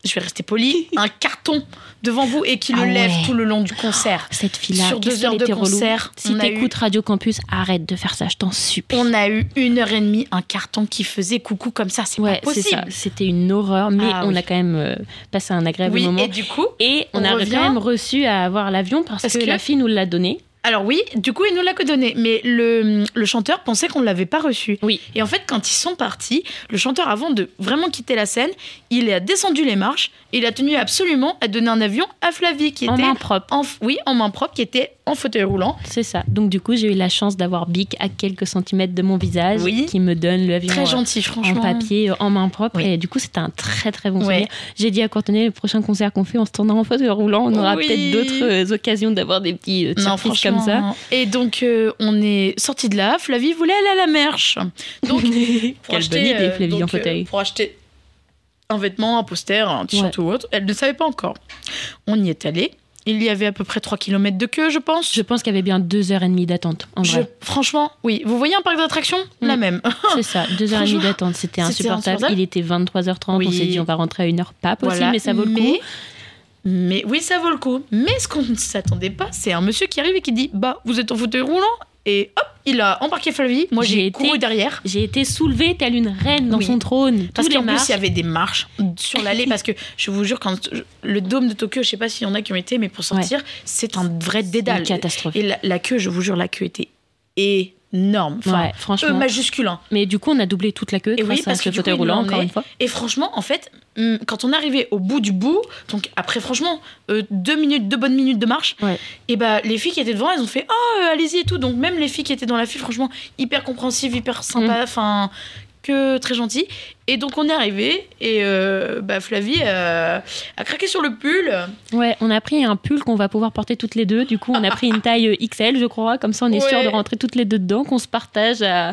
je vais rester poli, un carton devant vous et qui le
Ah
lève tout le long du concert?
Cette fille-là,
Sur deux heures de
relou.
concert,
Si t'écoutes Radio Campus, arrête de faire ça, je t'en supplie.
On a eu une heure et demie, un carton qui faisait coucou comme ça, c'est
Ouais,
pas possible.
C'était une horreur, mais
Ah
on
oui.
a quand même euh, passé un agréable
Oui,
moment.
et du coup,
Et on,
on
a
revient-
quand même reçu à avoir l'avion parce,
Parce
que,
que-
la fille nous l'a donné.
Alors oui, du coup, il nous l'a que donné, mais le, le chanteur pensait qu'on ne l'avait pas reçu.
Oui.
Et en fait, quand ils sont partis, le chanteur, avant de vraiment quitter la scène, il a descendu les marches et il a tenu absolument à donner un avion à Flavie, qui
En
était
main propre.
en, oui, en main propre, qui était en fauteuil roulant.
C'est ça. Donc du coup, j'ai eu la chance d'avoir Bic à quelques centimètres de mon visage
Oui.
qui me donne l'avion
Très
euh,
gentil,
en
franchement.
papier, euh, en main propre.
Oui.
Et du coup, c'était un très très bon
Ouais.
souvenir. J'ai dit à Courtenay, le prochain concert qu'on fait, on se tournera en fauteuil roulant. On aura
Oui.
peut-être d'autres euh, occasions d'avoir des petits euh,
Non,
comme ça.
franchement. Et donc, euh, on est sorti de là. Flavie voulait aller à la merche. Donc, *laughs* pour acheter,
bonne idée, Flavie,
donc,
en fauteuil.
pour acheter un vêtement, un poster, un t-shirt ou autre, elle ne savait pas encore. On y est allé. Il y avait à peu près 3 km de queue, je pense.
Je pense qu'il y avait bien deux heures et demie d'attente, en
Je-
vrai.
franchement, oui. Vous voyez un parc d'attractions? La même. *laughs*
C'est ça, deux heures et demie d'attente. C'était insupportable. Il était 23h30. On s'est dit, on va rentrer à une heure pas possible,
Voilà,
mais ça vaut le coup.
mais- Mais oui, ça vaut le coup. Mais ce qu'on ne s'attendait pas, c'est un monsieur qui arrive et qui dit Bah, vous êtes en fauteuil roulant Et hop, il a embarqué Flavie. Moi,
J'ai été-
couru derrière.
J'ai été soulevée telle une reine dans
Oui.
son trône.
Parce qu'en plus, il y avait des marches sur l'allée. parce que je vous jure, quand le dôme de Tokyo, je sais pas s'il y en a qui ont été, mais pour sortir, c'est un vrai dédale.
Une catastrophe.
Et la, la queue, je vous jure, la queue était énorme. Enfin,
Ouais, franchement.
E majuscule. hein.
Mais du coup, on a doublé toute la queue
Et
grâce
oui,
à
parce
ce
que
fauteuil
coup,
roulant, encore une fois.
Et franchement, en fait, hum, quand on arrivait au bout du bout, donc après franchement euh, deux minutes, deux bonnes minutes de marche,
Ouais.
et bah les filles qui étaient devant, elles ont fait oh euh, allez-y et tout. Donc même les filles qui étaient dans la file, franchement hyper compréhensives, hyper
Mm.
sympa, enfin que très gentil. Et donc on est arrivé et euh, bah Flavie euh, a craqué sur le pull.
Ouais, on a pris un pull qu'on va pouvoir porter toutes les deux. Du coup, on a pris une taille euh, XL, je crois. Comme ça, on est sûr de rentrer toutes les deux dedans, qu'on se partage à,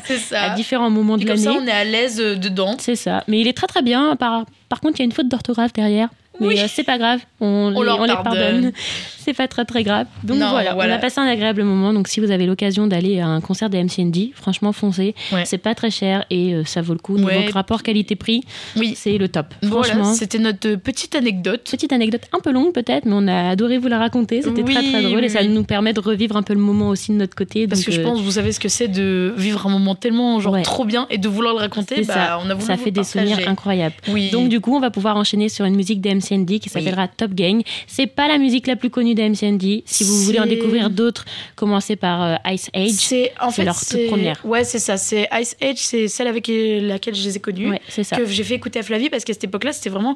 différents moments
Et
de
comme ça
l'année.
on est à l'aise euh, dedans.
C'est ça. Mais il est très très bien. Par, par contre, il y a une faute d'orthographe derrière. Mais
Oui.
euh, c'est pas grave, on,
On
les,
leur
on les
pardonne. *laughs*
C'est pas très très grave. Donc
Non,
voilà,
voilà.
on a passé un agréable moment. Donc si vous avez l'occasion d'aller à un concert des MCND, franchement foncez.
Ouais.
C'est pas très cher et euh, ça vaut le coup. Niveau
Ouais.
rapport qualité-prix,
Oui.
c'est le top.
Voilà,
Franchement.
c'était notre petite anecdote.
Petite anecdote un peu longue peut-être, mais on a adoré vous la raconter. C'était très
Oui,
très drôle et ça nous permet de revivre un peu le moment aussi de notre côté.
Parce
donc,
que je
euh,
pense, vous savez ce que c'est de vivre un moment tellement genre
Ouais.
trop bien et de vouloir le raconter. Bah,
ça,
on a voulu
ça
vous
fait des
partager.
souvenirs incroyables. Donc du coup, on va pouvoir enchaîner sur une musique des MCND qui s'appellera Top Gang. C'est pas la musique la plus connue MCND. Si vous voulez en découvrir d'autres, commencez par euh, Ice Age.
c'est en fait
leur toute première.
Ouais, c'est ça. C'est Ice Age, c'est celle avec laquelle je les ai connus.
Ouais, c'est ça.
que j'ai fait écouter à Flavie parce qu'à cette époque-là, c'était vraiment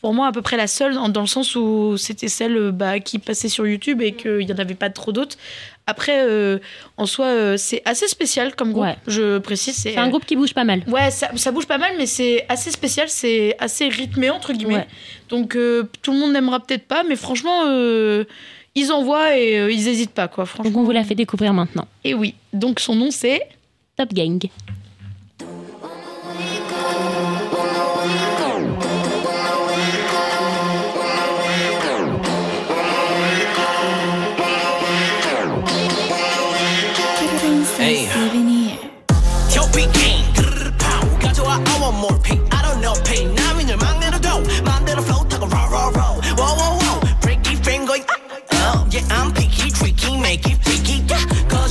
pour- moi à peu près la seule dans, le sens où c'était celle bah, qui passait sur YouTube et qu'il n'y en avait pas trop d'autres. Après, euh, en soi, euh, c'est assez spécial comme groupe.
Ouais.
Je précise, c'est
un groupe qui bouge pas mal.
Ouais, ça, ça bouge pas mal, mais c'est assez spécial, c'est assez rythmé, entre guillemets.
Ouais.
Donc, euh, tout le monde n'aimera peut-être pas, mais franchement, ils envoient et ils hésitent pas, quoi. Franchement.
Donc on vous la fait découvrir maintenant.
Et oui, donc son nom c'est.
Top Gang.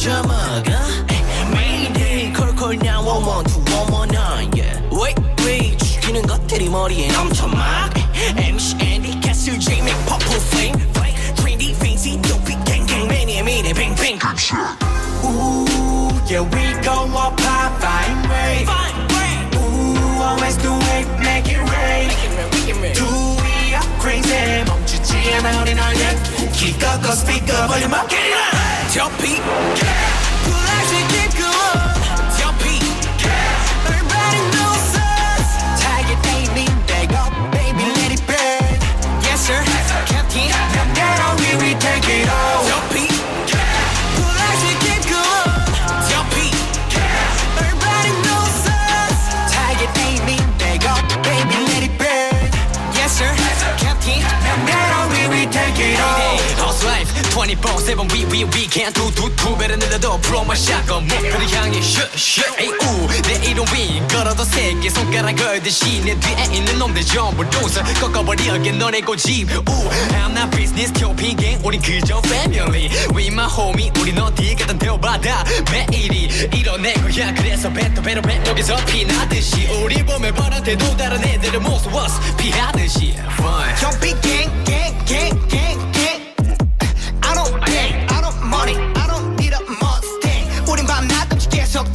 저먹어. Mayday, call, call, now, one, one, two, one, one, nine, yeah. Wait, wait, 죽이는 것들이 머리에 넘쳐 막. MC, Andy, Castle, J, make purple flame. Flame, trendy, fancy, dopey, gang, gang, many, many, bang, bang. Ooh, yeah, we go up high, fine way. Ooh, always do it, make it rain. Do we are crazy? 멈추지 않아 우린 알려. 키 꺾어 speaker 볼륨 up, get it up. Tell Pete. Yeah. 24 7 we we we can't do do 두 배를 늘려도 프로 마샷건 목표를 향해 슛슛 에이 우내 이름 위 걸어도 세개 손가락 걸듯이 내 뒤에 있는 놈들 전부 lose 꺾어버리게 너네 고집. 우 I'm not business 켜피 gang 우린 그저 family. We my homie 우린 어디 가든 대우받아. 매일이 이뤄내 거야 그래서 배또 배로 배 여기서 피나듯이. 우리 보면 뻔한데도 다른 애들은 was 피하듯이. Fun. Gang gang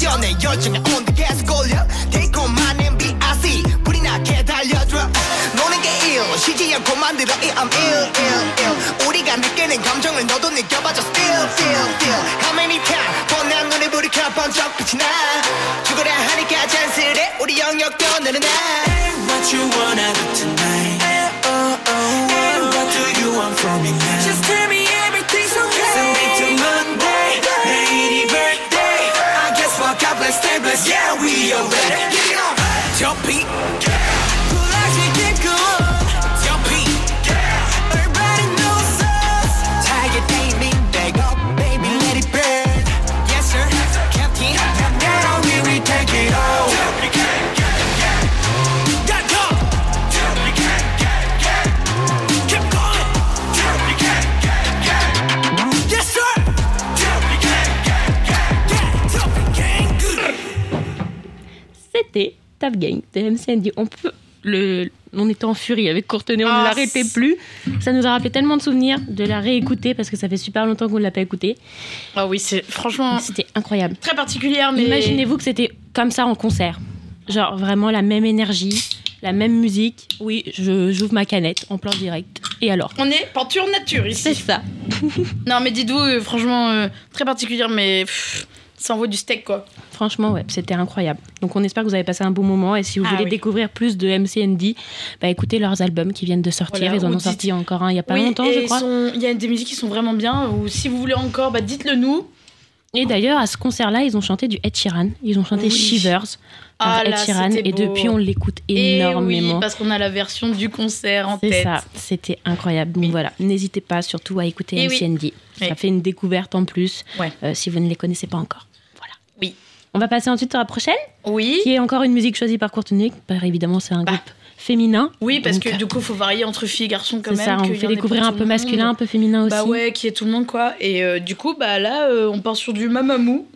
뛰어내 열정에 온데 계속 올려. Take on my name, B.I.C. 불이 나게 달려줘. 노는 게 ill, 쉬지 않고 만들어 이 I'm ill, ill, ill. 우리가 느끼는 감정을 너도 느껴봐줘. Still, still, still. How many times 뻔한 눈에 불이 켜 번쩍 빛이 나. 죽으려 하니까 잔쓸해 우리 영역도 늘어나. What you wanna do tonight? And what do you want from me now? ready. Tell
Pete Tap Gang de MCND. On peut. Le, on était en furie avec Courtenay, on
Ah,
ne l'arrêtait
c'est-
plus. Ça nous a rappelé tellement de souvenirs de la réécouter parce que ça fait super longtemps qu'on ne l'a pas écoutée.
Ah oui, c'est franchement
C'était incroyable.
très particulière, mais
Imaginez-vous que c'était comme ça en concert. Genre vraiment la même énergie, la même musique. Oui, je j'ouvre ma canette en plein direct. Et alors
on est peinture nature
C'est
ici.
ça. *laughs*
Non, mais dites-vous, euh, franchement, euh, très particulière, mais pff, ça envoie du steak, quoi.
Franchement, ouais, c'était incroyable. Donc on espère que vous avez passé un bon moment. Et si vous
Ah
voulez
oui.
découvrir plus de MCND, bah écoutez leurs albums qui viennent de sortir.
Voilà,
Ils en ont
dites-
sorti encore un il y a pas
oui,
longtemps, je crois.
sont- il y a des musiques qui sont vraiment bien, ou si vous voulez encore, bah dites-le nous.
Et d'ailleurs, à ce concert-là, ils ont chanté du Ed Sheeran. Ils ont chanté
Oui.
Shivers
Ah
Ed Sheeran. Et depuis, on l'écoute
Et
énormément.
oui, parce qu'on a la version du concert en
C'est
tête.
ça, c'était incroyable. Donc voilà, n'hésitez pas surtout à écouter. MCND. Ça fait une découverte en plus
Ouais.
euh, si vous ne les connaissez pas encore.
Oui.
On va passer ensuite à la prochaine,
Oui.
qui est encore une musique choisie par Courtenay. Bah, évidemment, c'est un
Bah.
groupe féminin.
Oui, parce
Donc,
que du coup, il faut varier entre filles et garçons quand
C'est
même.
ça, on fait découvrir un peu masculin, un peu féminin aussi.
Bah ouais, qui est tout le monde, quoi. Et euh, du coup, bah là, euh, on part sur du Mamamou.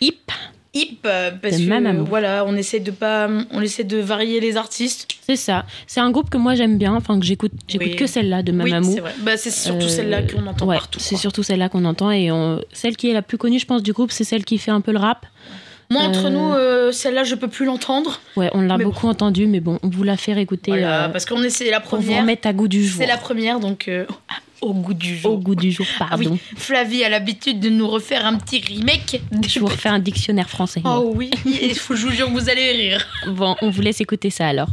Hip,
Hip, euh, parce que
Mamamoo.
voilà, on essaie de pas, on essaie de varier les artistes.
c'est ça. C'est un groupe que moi j'aime bien, enfin que j'écoute, j'écoute
Oui.
que celle-là de
Oui,
Mamamou.
c'est vrai. Bah, c'est surtout
Euh,
celle-là qu'on entend
ouais,
partout.
C'est surtout celle-là qu'on entend et on- celle qui est la plus connue, je pense, du groupe, c'est celle qui fait un peu le rap.
Moi, entre
euh,
nous, euh, celle-là, je peux plus l'entendre.
Ouais, on l'a beaucoup entendu, mais bon, on vous la fait
Voilà,
euh,
parce qu'on essaie la
pour vous
première.
remettre à goût du jour.
C'est la première, donc *laughs* au goût du jour.
Au goût du jour,
Ah oui,
pardon.
Flavie a l'habitude de nous refaire un petit remake.
Je vous refais un dictionnaire français. moi.
Oh oui, il faut, je vous jure que vous allez rire.
Bon, on vous laisse écouter ça alors.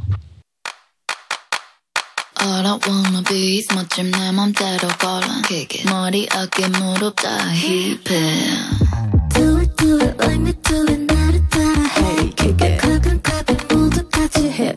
All I wanna be is 멋짐 내 맘대로 걸어 머리 어깨 무릎 다 힙해 Do it do it like me do it 나를 따라 해 가끔 가끔 모두 같이 해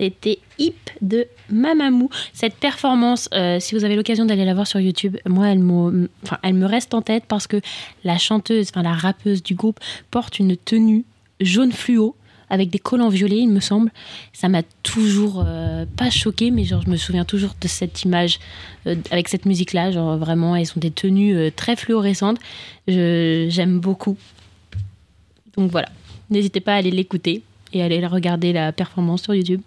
C'était Hip de Mamamou. Cette performance, euh, si vous avez l'occasion d'aller la voir sur YouTube, moi, elle enfin, elle me reste en tête parce que la chanteuse, enfin la rappeuse du groupe, porte une tenue jaune fluo avec des collants violets, il me semble. Ça m'a toujours euh, pas choqué, mais genre je me souviens toujours de cette image euh, avec cette musique-là. Genre vraiment, elles sont des tenues très fluorescentes. J'aime beaucoup. Donc voilà, n'hésitez pas à aller l'écouter et aller regarder la performance sur YouTube.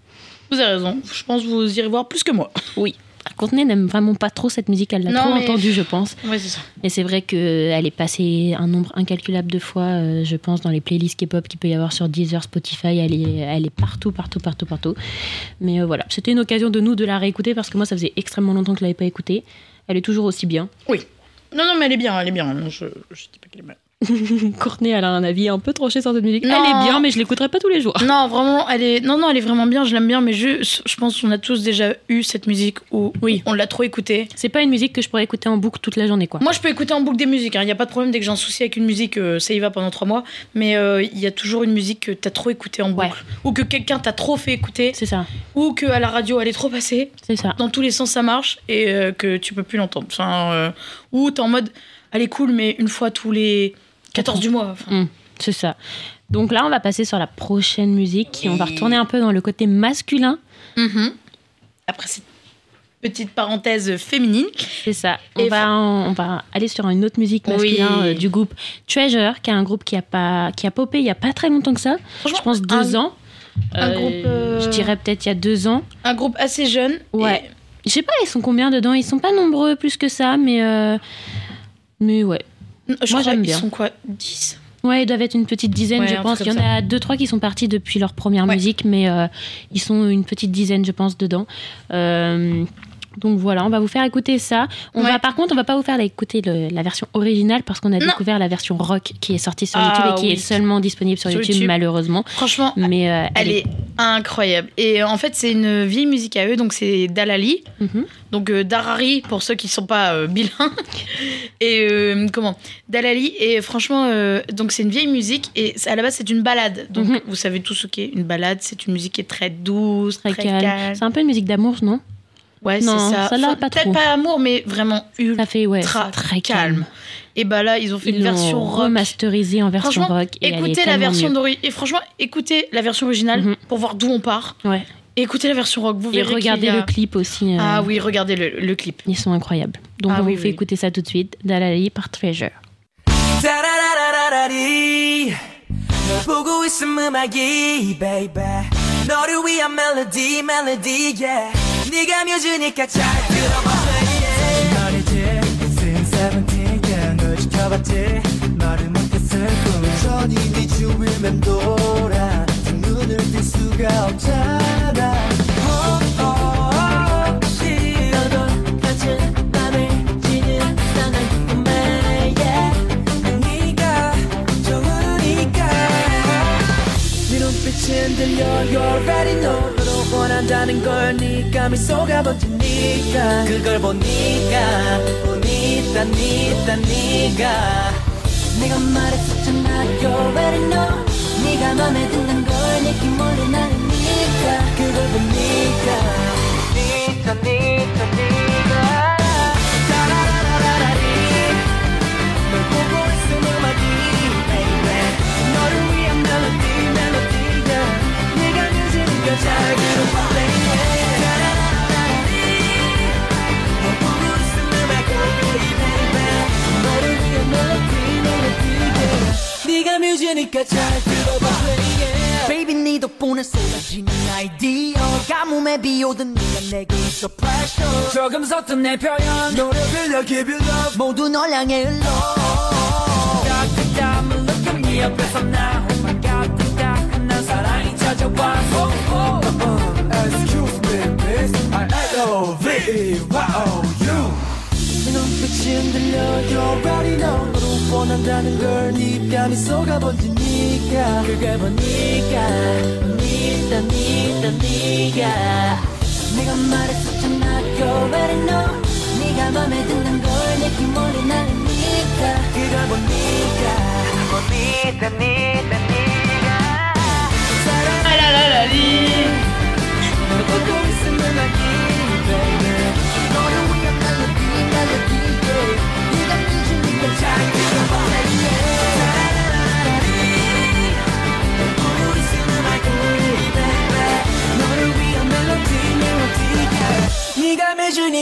Vous avez raison. Je pense que vous irez voir plus que moi.
Oui. Courtenay n'aime vraiment pas trop cette musique, elle l'a
Non,
trop
mais-
entendue, je pense.
Ouais, c'est ça.
Et c'est vrai qu'elle est passée un nombre incalculable de fois, euh, je pense, dans les playlists K-pop qu'il peut y avoir sur Deezer, Spotify. Elle est, elle est partout, partout, partout, partout. Mais euh, voilà, c'était une occasion de nous de la réécouter parce que moi, ça faisait extrêmement longtemps que je l'avais pas écoutée. Elle est toujours aussi bien.
Oui. Non, non, mais elle est bien, elle est bien. Je, je dis pas qu'elle est mal. *laughs*
Courtenay, elle a un avis un peu tranché sur cette musique.
Non.
Elle est bien, mais je l'écouterai pas tous les jours.
Non, vraiment, elle est. Non, non, elle est vraiment bien. Je l'aime bien, mais je, je pense qu'on a tous déjà eu cette musique où
Oui.
on l'a trop écoutée.
C'est pas une musique que je pourrais écouter en boucle toute la journée, quoi.
Moi, je peux écouter en boucle des musiques. Il n'y a pas de problème dès que j'ai un souci avec une musique, euh, ça y va pendant trois mois. Mais euh, il y a toujours une musique que t'as trop écoutée en boucle,
Ouais.
ou que quelqu'un t'a trop fait écouter,
C'est ça,
ou que à la radio elle est trop passée.
c'est ça.
Dans tous les sens, ça marche et euh, que tu peux plus l'entendre. Enfin, euh, ou t'es en mode, elle est cool, mais une fois tous les 14 du mois.
Mm, c'est ça. Donc là, on va passer sur la prochaine musique. On va retourner un peu dans le côté masculin.
mhm. Après cette petite parenthèse féminine,
C'est ça. On
Et
va, en- on va aller sur une autre musique masculine
Oui.
euh, du groupe Treasure, qui est un groupe qui a, pas, qui a popé il y a pas très longtemps que ça. Je pense deux
un-
ans.
un
Euh,
groupe, euh,
Je dirais peut-être il y a deux ans.
un groupe assez jeune.
Ouais. Je sais pas, ils sont combien dedans? Ils sont pas nombreux plus que ça, mais. Mais ouais.
Je
Moi, j'aime
ils
bien.
sont quoi 10
Ouais, ils doivent être une petite dizaine,
Ouais,
je pense. Il y en a deux, trois qui sont partis depuis leur première
Ouais.
musique, mais euh, ils sont une petite dizaine, je pense, dedans. Euh, donc voilà, on va vous faire écouter ça. On
Ouais.
va, par contre, on va pas vous faire écouter le- la version originale parce qu'on a
Non.
découvert la version rock qui est sortie sur
Ah,
YouTube et qui
oui.
est seulement disponible sur,
Sur
YouTube,
YouTube.
malheureusement.
Franchement,
Mais euh,
Elle est incroyable. Et en fait, c'est une vieille musique à eux, donc c'est Dalali.
Mhm.
Donc euh, Darari, pour ceux qui sont pas euh, bilingues. *laughs* Et euh, comment? Dalali. Et franchement, donc c'est une vieille musique. Et à la base, c'est une balade. Donc
Mhm.
vous savez tout ce qu'est une balade. C'est une musique qui est très douce,
très,
très,
calme. C'est un peu une musique d'amour, non?
Ouais,
Non,
c'est ça.
celle-là,
Enfin,
pas
Peut-être
trop.
pas amour, mais vraiment ultra
Ça fait, ouais, très calme.
Et bah là, ils ont fait
Ils
une
l'ont
version rock.
remasterisée en version
Franchement,
rock. Et elle est
écoutez la
tellement
version
mieux.
d'ori- et franchement, écoutez la version originale
Mhm.
pour voir d'où on part.
Ouais.
Et écoutez la version rock, vous
Et
verrez. qu'il
regardez
y a-
le clip aussi. euh,
Ah oui, regardez le, le clip.
Ils sont incroyables. Donc
Ah
on
oui,
vous fait
oui.
écouter ça tout de suite. Dalali par Treasure.
따라라라라리 널 보고 있음 음악이 baby 너를 위한 멜로디 멜로디 yeah. 네가 뮤즈니까 잘 들어봐
말이지. Since 17 그냥 널 지켜봤지. 말을 못했을 뿐 전이 네 주위를 맴돌아 미소가 번지니까?
그걸 보니까 보니까 니다 네가.
내가 말했었잖아 You already know 네가 맘에 든다는 걸 느낌 모르 나는 니까.
그걸 보니까 멜로디가. 네가 뮤직이니까 잘 들어 네가 뮤직이니까 잘 들어봐. Baby
Baby 네 덕분에 쏟아지는 아이디어. 가뭄에 비오던 네가 내게 있어 pressure.
조금 섰던 내 표현.
노래 빌려 give you love. 모두 널 향해 흘러.
따뜻함을 느껴 네 옆에서 나 Oh my god 따끈한 사랑이 찾아와. oh, oh.
Excuse me miss. I love 네 눈빛이 흔들려 You already know 너로 원한다는 걸 네가 미소가 번지니까.
그걸 보니까 니다 니다 네가
내가 말했었잖아 You already know 네가 맘에 든다는 걸 느낌 모르 나는 니까.
그걸 보니까 보니다 니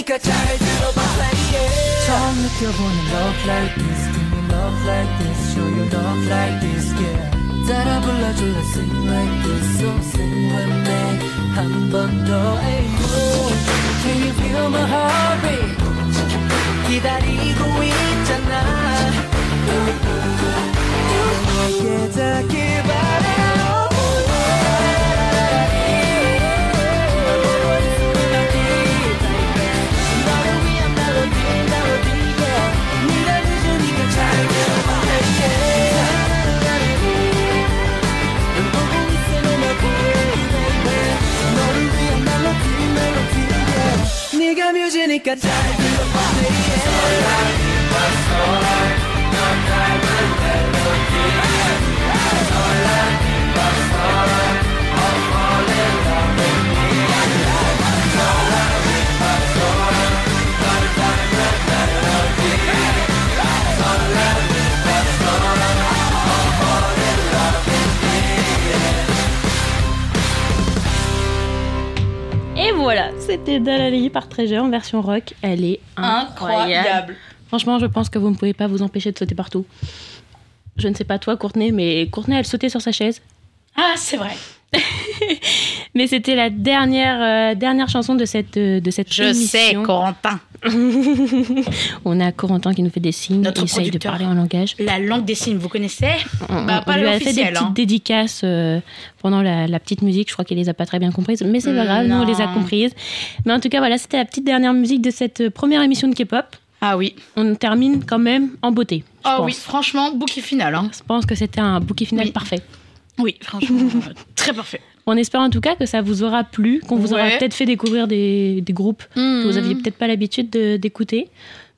들어봤으니까 잘 들어봐 lady 처음 느껴보는 love like this Give me love like this Show you love like this yeah 따라 불러줄래 sing like this So sing with me 한 번 더 hey Can you feel my heartbeat 기다리고 있잖아 너에게 닿길 바래 Dominica died through the body. That's alright, that's alright.
Et voilà, c'était Dalali par Treasure en version rock. Elle est incroyable.
Incroyable.
Franchement, je pense que vous ne pouvez pas vous empêcher de sauter partout. Je ne sais pas toi, Courtenay, mais Courtenay, elle sautait sur sa chaise.
Ah, c'est vrai. *laughs*
Mais c'était la dernière, euh, dernière chanson de cette, euh, de cette
Je sais. Corentin. *laughs*
On a Corentin qui nous fait des signes,
Notre
qui essaye de parler en langage.
La langue des signes, vous connaissez
On,
Bah,
on
pas
lui a fait des petites
hein.
dédicaces euh, pendant la, la petite musique. Je crois qu'il les a pas très bien comprises, mais c'est pas grave, nous on les a comprises. Mais en tout cas, voilà, c'était la petite dernière musique de cette première émission de K-pop.
Ah oui.
On termine quand même en beauté.
Ah
pense.
oui, franchement, bouquet final. Hein.
Je pense que c'était un bouquet final
Oui.
parfait.
Oui, franchement, *laughs* très parfait.
On espère en tout cas que ça vous aura plu, qu'on vous aura peut-être fait découvrir des, des groupes que vous aviez peut-être pas l'habitude de- d'écouter.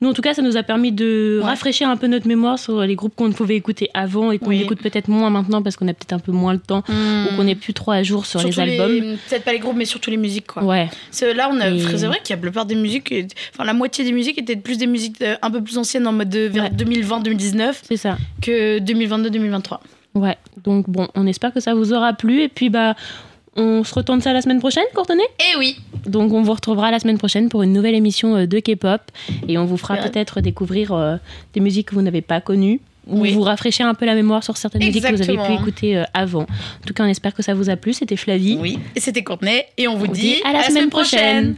Nous, en tout cas, ça nous a permis de
Ouais.
rafraîchir un peu notre mémoire sur les groupes qu'on ne pouvait écouter avant et qu'on
Oui.
écoute peut-être moins maintenant parce qu'on a peut-être un peu moins le temps ou qu'on n'est plus trop à jour sur
Surtout
les albums.
Peut-être pas les groupes, mais surtout les musiques, quoi.
Ouais.
Là, on a...
Et-
c'est vrai qu'il y a la plupart des musiques, enfin la moitié des musiques étaient plus des musiques euh, un peu plus anciennes en mode de vers
Ouais.
2020-2019
C'est ça.
que 2022-2023.
Ouais. Donc bon, on espère que ça vous aura plu et puis bah on se retourne ça la semaine prochaine, Courtenay?
Eh oui
Donc on vous retrouvera la semaine prochaine pour une nouvelle émission euh, de K-pop et on vous fera
Ouais.
peut-être découvrir euh, des musiques que vous n'avez pas connues ou
Oui.
vous rafraîchir un peu la mémoire sur certaines musiques que vous avez pu écouter euh, avant. En tout cas, on espère que ça vous a plu. C'était Flavie.
Oui. Et c'était Courtenay, et on vous
On
dit,
dit à la semaine prochaine.